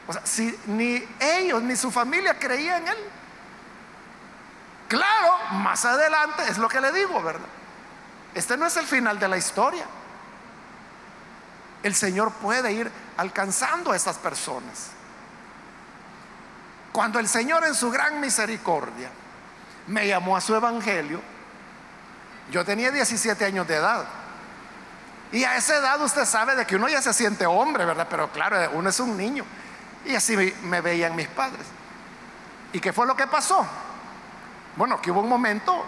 O sea, si ni ellos ni su familia creían en Él. Claro, más adelante es lo que le digo, ¿verdad? Este no es el final de la historia. El Señor puede ir alcanzando a estas personas. Cuando el Señor en su gran misericordia me llamó a su evangelio, yo tenía 17 años de edad. Y a esa edad usted sabe de que uno ya se siente hombre, ¿verdad? Pero claro, uno es un niño. Y así me veían mis padres. ¿Y qué fue lo que pasó? Bueno, que hubo un momento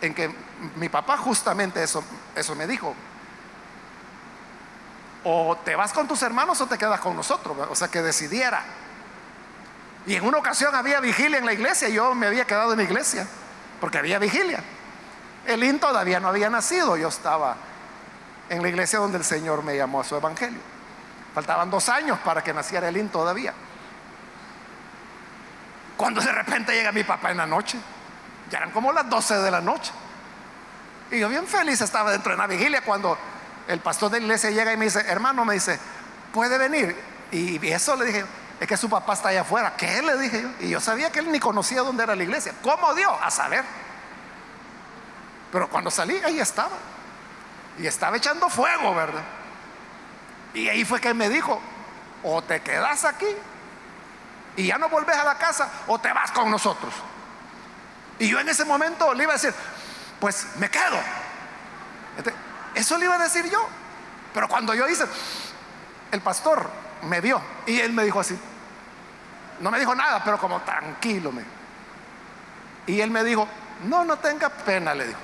en que mi papá justamente eso, eso me dijo. O te vas con tus hermanos o te quedas con nosotros. O sea, que decidiera. Y en una ocasión había vigilia en la iglesia y yo me había quedado en la iglesia porque había vigilia. Elín todavía no había nacido, yo estaba en la iglesia donde el Señor me llamó a su evangelio. Faltaban dos años para que naciera Elín todavía. Cuando de repente llega mi papá en la noche, ya eran como las 12 de la noche. Y yo bien feliz estaba dentro de la vigilia cuando el pastor de la iglesia llega y me dice, hermano, me dice, ¿puede venir? Y eso le dije, es que su papá está allá afuera. ¿Qué? Le dije yo. Y yo sabía que él ni conocía dónde era la iglesia. ¿Cómo dio? A saber. Pero cuando salí, ahí estaba. Y estaba echando fuego, ¿verdad? Y ahí fue que me dijo, o te quedas aquí y ya no volvés a la casa, o te vas con nosotros. Y yo en ese momento le iba a decir, pues me quedo. Este, eso le iba a decir yo. Pero cuando yo hice, el pastor me vio y él me dijo así, no me dijo nada, pero como tranquilo me. Y él me dijo, no, no tenga pena, le dijo,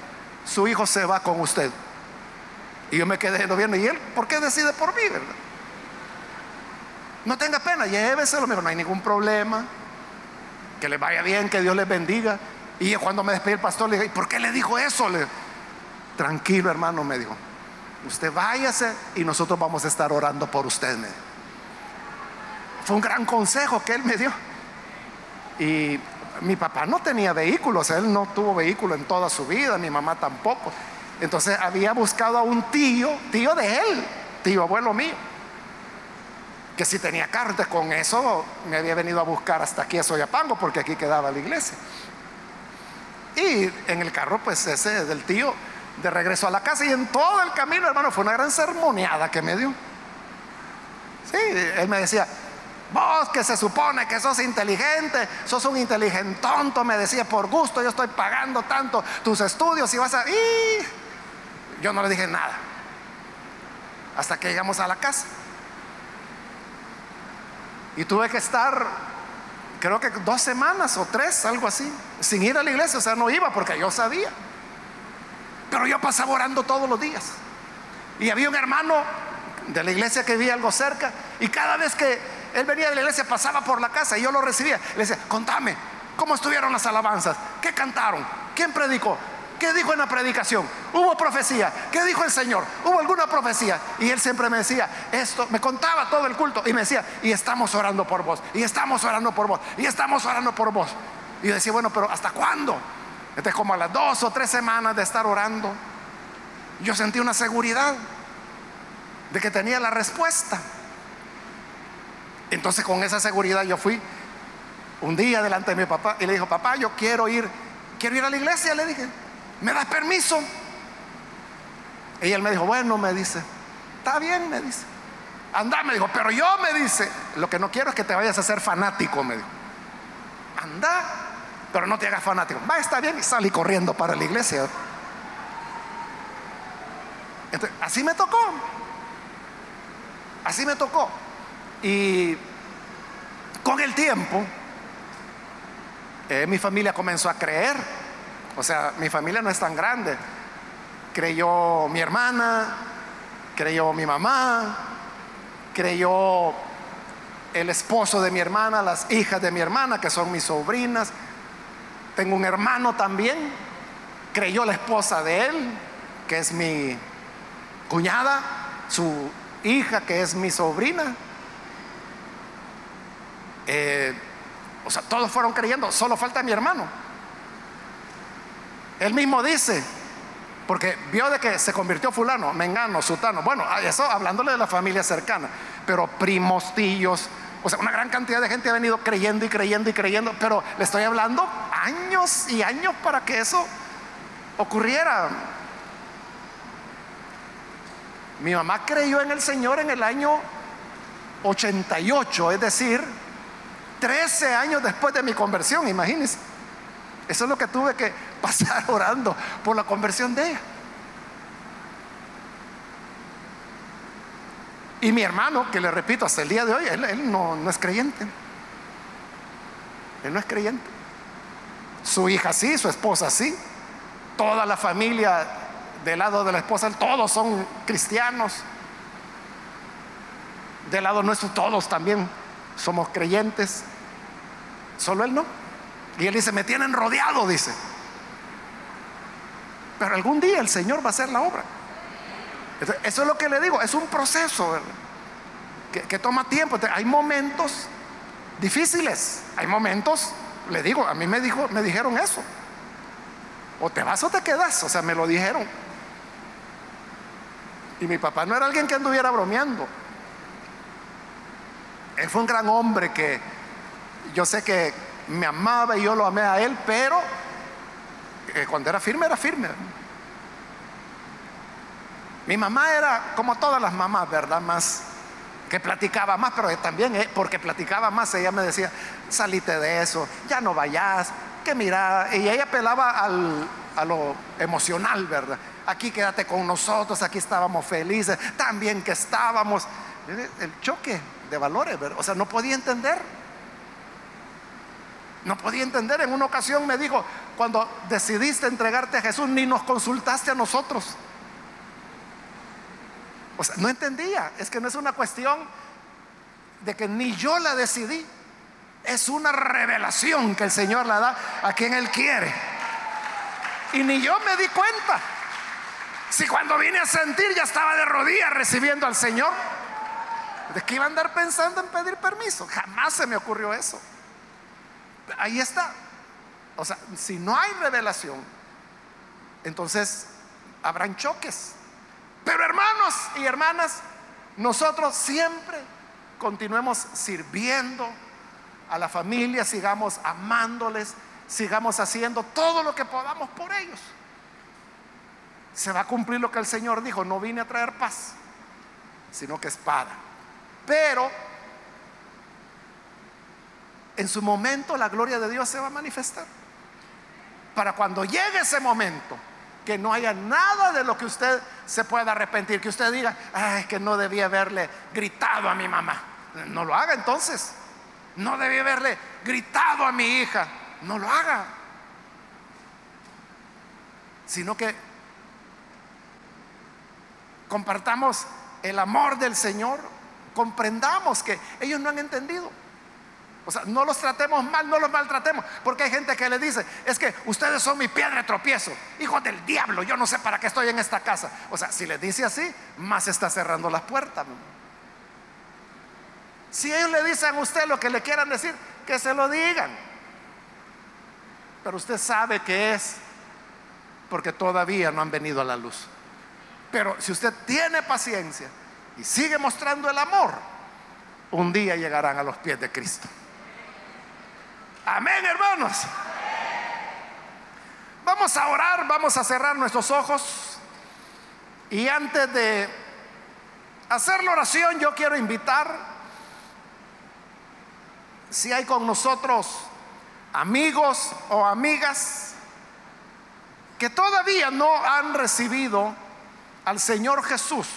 su hijo se va con usted. Y yo me quedé viendo, ¿y él por qué decide por mí, verdad? No tenga pena, lléveselo, me no hay ningún problema, que le vaya bien, que Dios les bendiga. Y cuando me despedí el pastor le dije, ¿por qué le dijo eso? Tranquilo hermano, me dijo, usted váyase y nosotros vamos a estar orando por usted. Fue un gran consejo que él me dio. Y mi papá no tenía vehículos, él no tuvo vehículo en toda su vida, mi mamá tampoco. Entonces había buscado a un tío, tío de él, tío abuelo mío, que si tenía cartas con eso me había venido a buscar hasta aquí a Soyapango, porque aquí quedaba la iglesia. Y en el carro, pues ese del tío, de regreso a la casa y en todo el camino, hermano, fue una gran sermoneada que me dio. Sí, él me decía, Vos que se supone que sos inteligente, sos un inteligente tonto, me decía, por gusto, yo estoy pagando tanto tus estudios y vas a... Yo no le dije nada. Hasta que llegamos a la casa. Y tuve que estar, creo que dos semanas o tres, algo así, sin ir a la iglesia. O sea, no iba porque yo sabía. Pero yo pasaba orando todos los días. Y había un hermano de la iglesia que vivía algo cerca. Y cada vez que él venía de la iglesia, pasaba por la casa y yo lo recibía. Le decía, contame, ¿cómo estuvieron las alabanzas? ¿Qué cantaron? ¿Quién predicó? ¿Qué dijo en la predicación? Hubo profecía. ¿Qué dijo el Señor? Hubo alguna profecía. Y él siempre me decía, esto, me contaba todo el culto y me decía, y estamos orando por vos, y estamos orando por vos, y estamos orando por vos. Y yo decía, bueno, pero ¿hasta cuándo? Entonces, como a las dos o tres semanas de estar orando, yo sentí una seguridad de que tenía la respuesta. Entonces, con esa seguridad yo fui un día delante de mi papá y le dijo, papá, yo quiero ir, quiero ir a la iglesia, le dije, ¿me das permiso? Y él me dijo, bueno, me dice, está bien, me dice. Anda, me dijo, pero yo me dice, lo que no quiero es que te vayas a ser fanático, me dijo. Anda, pero no te hagas fanático. Va, está bien, y salí corriendo para la iglesia. así me tocó. Así me tocó. Y con el tiempo, eh, mi familia comenzó a creer. O sea, mi familia no es tan grande. Creyó mi hermana, creyó mi mamá, creyó el esposo de mi hermana, las hijas de mi hermana, que son mis sobrinas. Tengo un hermano también, creyó la esposa de él, que es mi cuñada, su hija, que es mi sobrina. Eh, o sea, todos fueron creyendo, solo falta mi hermano. Él mismo dice, porque vio de que se convirtió fulano, mengano, sutano. Bueno, eso hablándole de la familia cercana, pero primos, tíos, o sea, una gran cantidad de gente ha venido creyendo y creyendo y creyendo, pero le estoy hablando años y años para que eso ocurriera. Mi mamá creyó en el Señor en el año 88, es decir, 13 años después de mi conversión, imagínense. Eso es lo que tuve que pasar orando por la conversión de ella. Y mi hermano, que le repito, hasta el día de hoy, él, no, no es creyente. Él no es creyente. Su hija sí, su esposa sí. Toda la familia del lado de la esposa, todos son cristianos. Del lado nuestro, todos también somos creyentes. Solo él no. Y él dice, me tienen rodeado, dice. Pero algún día el Señor va a hacer la obra. Eso es lo que le digo, es un proceso que, toma tiempo. Hay momentos difíciles, hay momentos, le digo, a mí me, dijo, me dijeron eso. O te vas o te quedas, o sea, me lo dijeron. Y mi papá no era alguien que anduviera bromeando. Él fue un gran hombre que yo sé que me amaba y yo lo amé a él, pero eh, cuando era firme, era firme. Mi mamá era como todas las mamás, ¿verdad? Más que platicaba más, pero también eh, porque platicaba más, ella me decía, salite de eso, ya no vayas, que mira, y ella apelaba a lo emocional, ¿verdad? Aquí quédate con nosotros, aquí estábamos felices, también que estábamos. El choque de valores, ¿verdad? O sea, no podía entender. No podía entender. En una ocasión me dijo, cuando decidiste entregarte a Jesús, ni nos consultaste a nosotros. O sea, no entendía. Es que no es una cuestión de que ni yo la decidí. Es una revelación que el Señor la da a quien Él quiere. Y ni yo me di cuenta. Si cuando vine a sentir ya estaba de rodillas recibiendo al Señor, ¿de qué iba a andar pensando en pedir permiso? Jamás se me ocurrió eso. Ahí está. O sea, si no hay revelación, entonces habrán choques. Pero hermanos y hermanas, nosotros siempre continuemos sirviendo a la familia, sigamos amándoles, sigamos haciendo todo lo que podamos por ellos. Se va a cumplir lo que el Señor dijo, no vine a traer paz, sino que espada. Pero en su momento la gloria de Dios se va a manifestar. Para cuando llegue ese momento, que no haya nada de lo que usted se pueda arrepentir, que usted diga, ay, que no debía haberle gritado a mi mamá. No lo haga entonces. No debía haberle gritado a mi hija. No lo haga. Sino que compartamos el amor del Señor, comprendamos que ellos no han entendido. O sea, no los tratemos mal, no los maltratemos. Porque hay gente que le dice, es que ustedes son mi piedra de tropiezo. Hijos del diablo, yo no sé para qué estoy en esta casa. O sea, si les dice así, más está cerrando las puertas. Si ellos le dicen a usted lo que le quieran decir, que se lo digan. Pero usted sabe que es porque todavía no han venido a la luz. Pero si usted tiene paciencia y sigue mostrando el amor, un día llegarán a los pies de Cristo. Amén, hermanos. Vamos a orar, vamos a cerrar nuestros ojos. Y antes de hacer la oración, yo quiero invitar, si hay con nosotros amigos o amigas que todavía no han recibido al Señor Jesús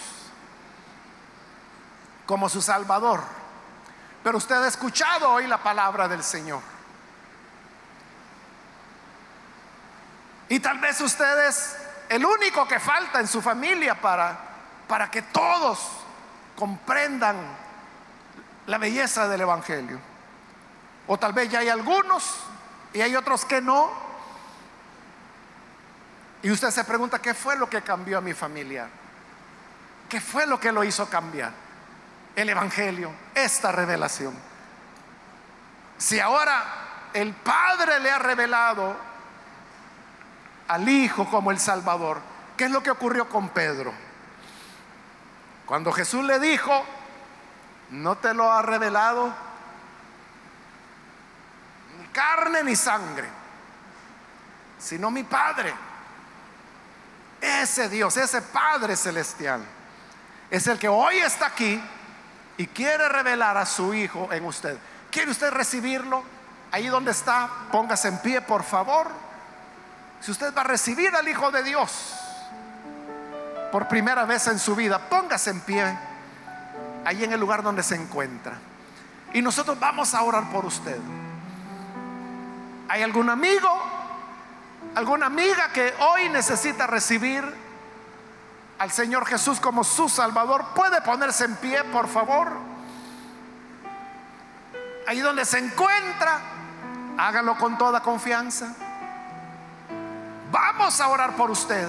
como su Salvador, pero usted ha escuchado hoy la palabra del Señor. Y tal vez usted es el único que falta en su familia para, para que todos comprendan la belleza del Evangelio. O tal vez ya hay algunos y hay otros que no. Y usted se pregunta, ¿qué fue lo que cambió a mi familia? ¿Qué fue lo que lo hizo cambiar? El Evangelio, esta revelación. Si ahora el Padre le ha revelado al Hijo como el Salvador. ¿Qué es lo que ocurrió con Pedro? Cuando Jesús le dijo, no te lo ha revelado ni carne ni sangre, sino mi Padre. Ese Dios, ese Padre celestial, es el que hoy está aquí y quiere revelar a su Hijo en usted. ¿Quiere usted recibirlo? Ahí donde está, póngase en pie, por favor. Si usted va a recibir al Hijo de Dios por primera vez en su vida, póngase en pie ahí en el lugar donde se encuentra. Y nosotros vamos a orar por usted. ¿Hay algún amigo, alguna amiga que hoy necesita recibir al Señor Jesús como su Salvador? ¿Puede ponerse en pie, por favor? Ahí donde se encuentra, hágalo con toda confianza. Vamos a orar por usted.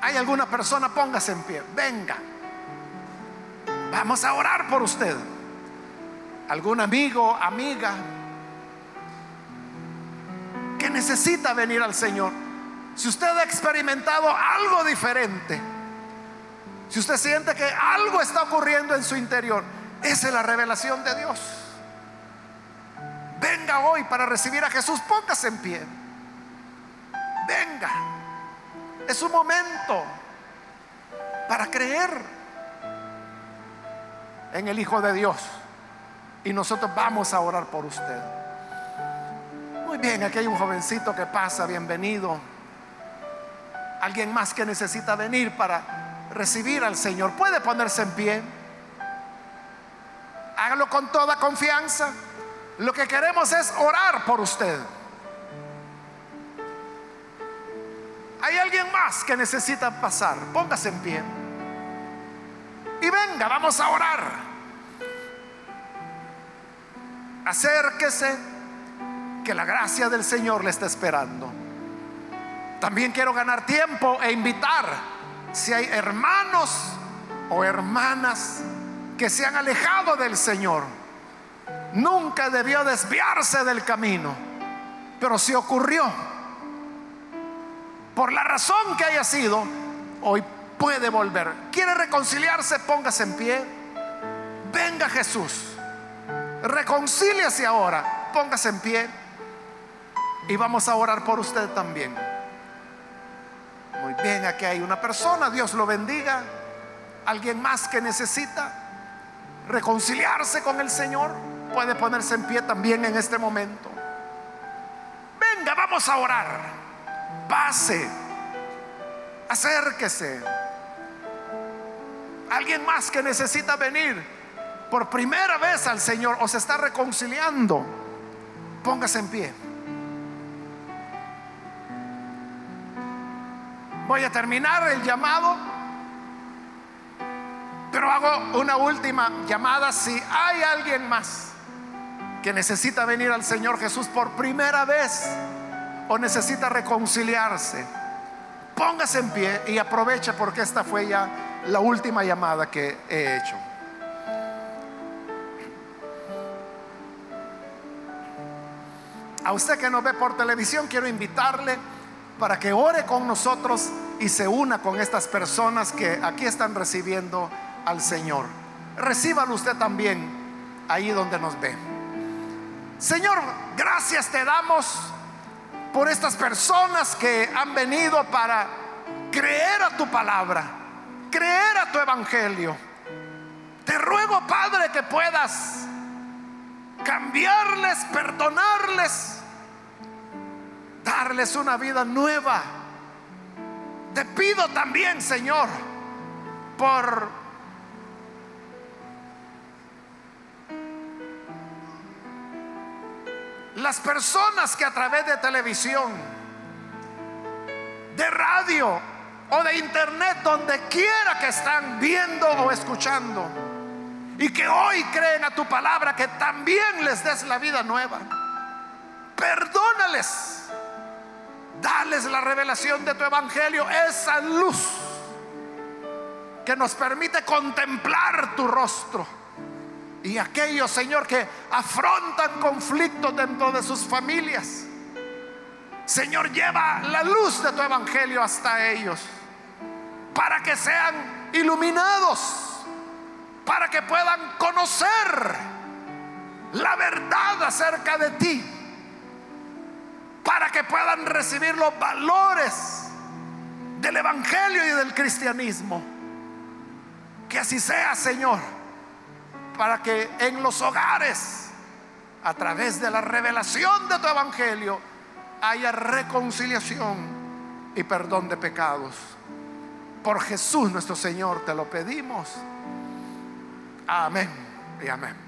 ¿Hay alguna persona? Póngase en pie. Venga. Vamos a orar por usted. ¿Algún amigo, amiga que necesita venir al Señor? Si usted ha experimentado algo diferente, si usted siente que algo está ocurriendo en su interior, esa es la revelación de Dios venga hoy para recibir a Jesús, póngase en pie. Venga. Es un momento para creer en el Hijo de Dios. Y nosotros vamos a orar por usted. Muy bien, aquí hay un jovencito que pasa, bienvenido. Alguien más que necesita venir para recibir al Señor. Puede ponerse en pie. Hágalo con toda confianza. Lo que queremos es orar por usted. Hay alguien más que necesita pasar. Póngase en pie. Y venga, vamos a orar. Acérquese, que la gracia del Señor le está esperando. También quiero ganar tiempo e invitar si hay hermanos o hermanas que se han alejado del Señor nunca debió desviarse del camino, pero si ocurrió, por la razón que haya sido, hoy puede volver. ¿Quiere reconciliarse? Póngase en pie. Venga Jesús. Reconcíliase ahora. Póngase en pie. Y vamos a orar por usted también. Muy bien, aquí hay una persona. Dios lo bendiga. Alguien más que necesita reconciliarse con el Señor puede ponerse en pie también en este momento. Venga, vamos a orar. Pase. Acérquese. Alguien más que necesita venir por primera vez al Señor o se está reconciliando. Póngase en pie. Voy a terminar el llamado. Pero hago una última llamada si hay alguien más que necesita venir al Señor Jesús por primera vez o necesita reconciliarse. Póngase en pie y aproveche porque esta fue ya la última llamada que he hecho. A usted que nos ve por televisión, quiero invitarle para que ore con nosotros y se una con estas personas que aquí están recibiendo al Señor. Recíbalo usted también ahí donde nos ve. Señor, gracias te damos por estas personas que han venido para creer a tu palabra, creer a tu evangelio. Te ruego, Padre, que puedas cambiarles, perdonarles, darles una vida nueva. Te pido también, Señor, por las personas que a través de televisión, de radio o de internet, donde quiera que están viendo o escuchando, y que hoy creen a tu palabra, que también les des la vida nueva. Perdónales. Dales la revelación de tu evangelio, esa luz que nos permite contemplar tu rostro. Y aquellos, Señor, que afrontan conflictos dentro de sus familias. Señor, lleva la luz de tu evangelio hasta ellos para que sean iluminados para que puedan conocer la verdad acerca de ti, para que puedan recibir los valores del Evangelio y del cristianismo. Que así sea, Señor, para que en los hogares, a través de la revelación de tu Evangelio, haya reconciliación y perdón de pecados. Por Jesús nuestro Señor te lo pedimos. Amén y amén.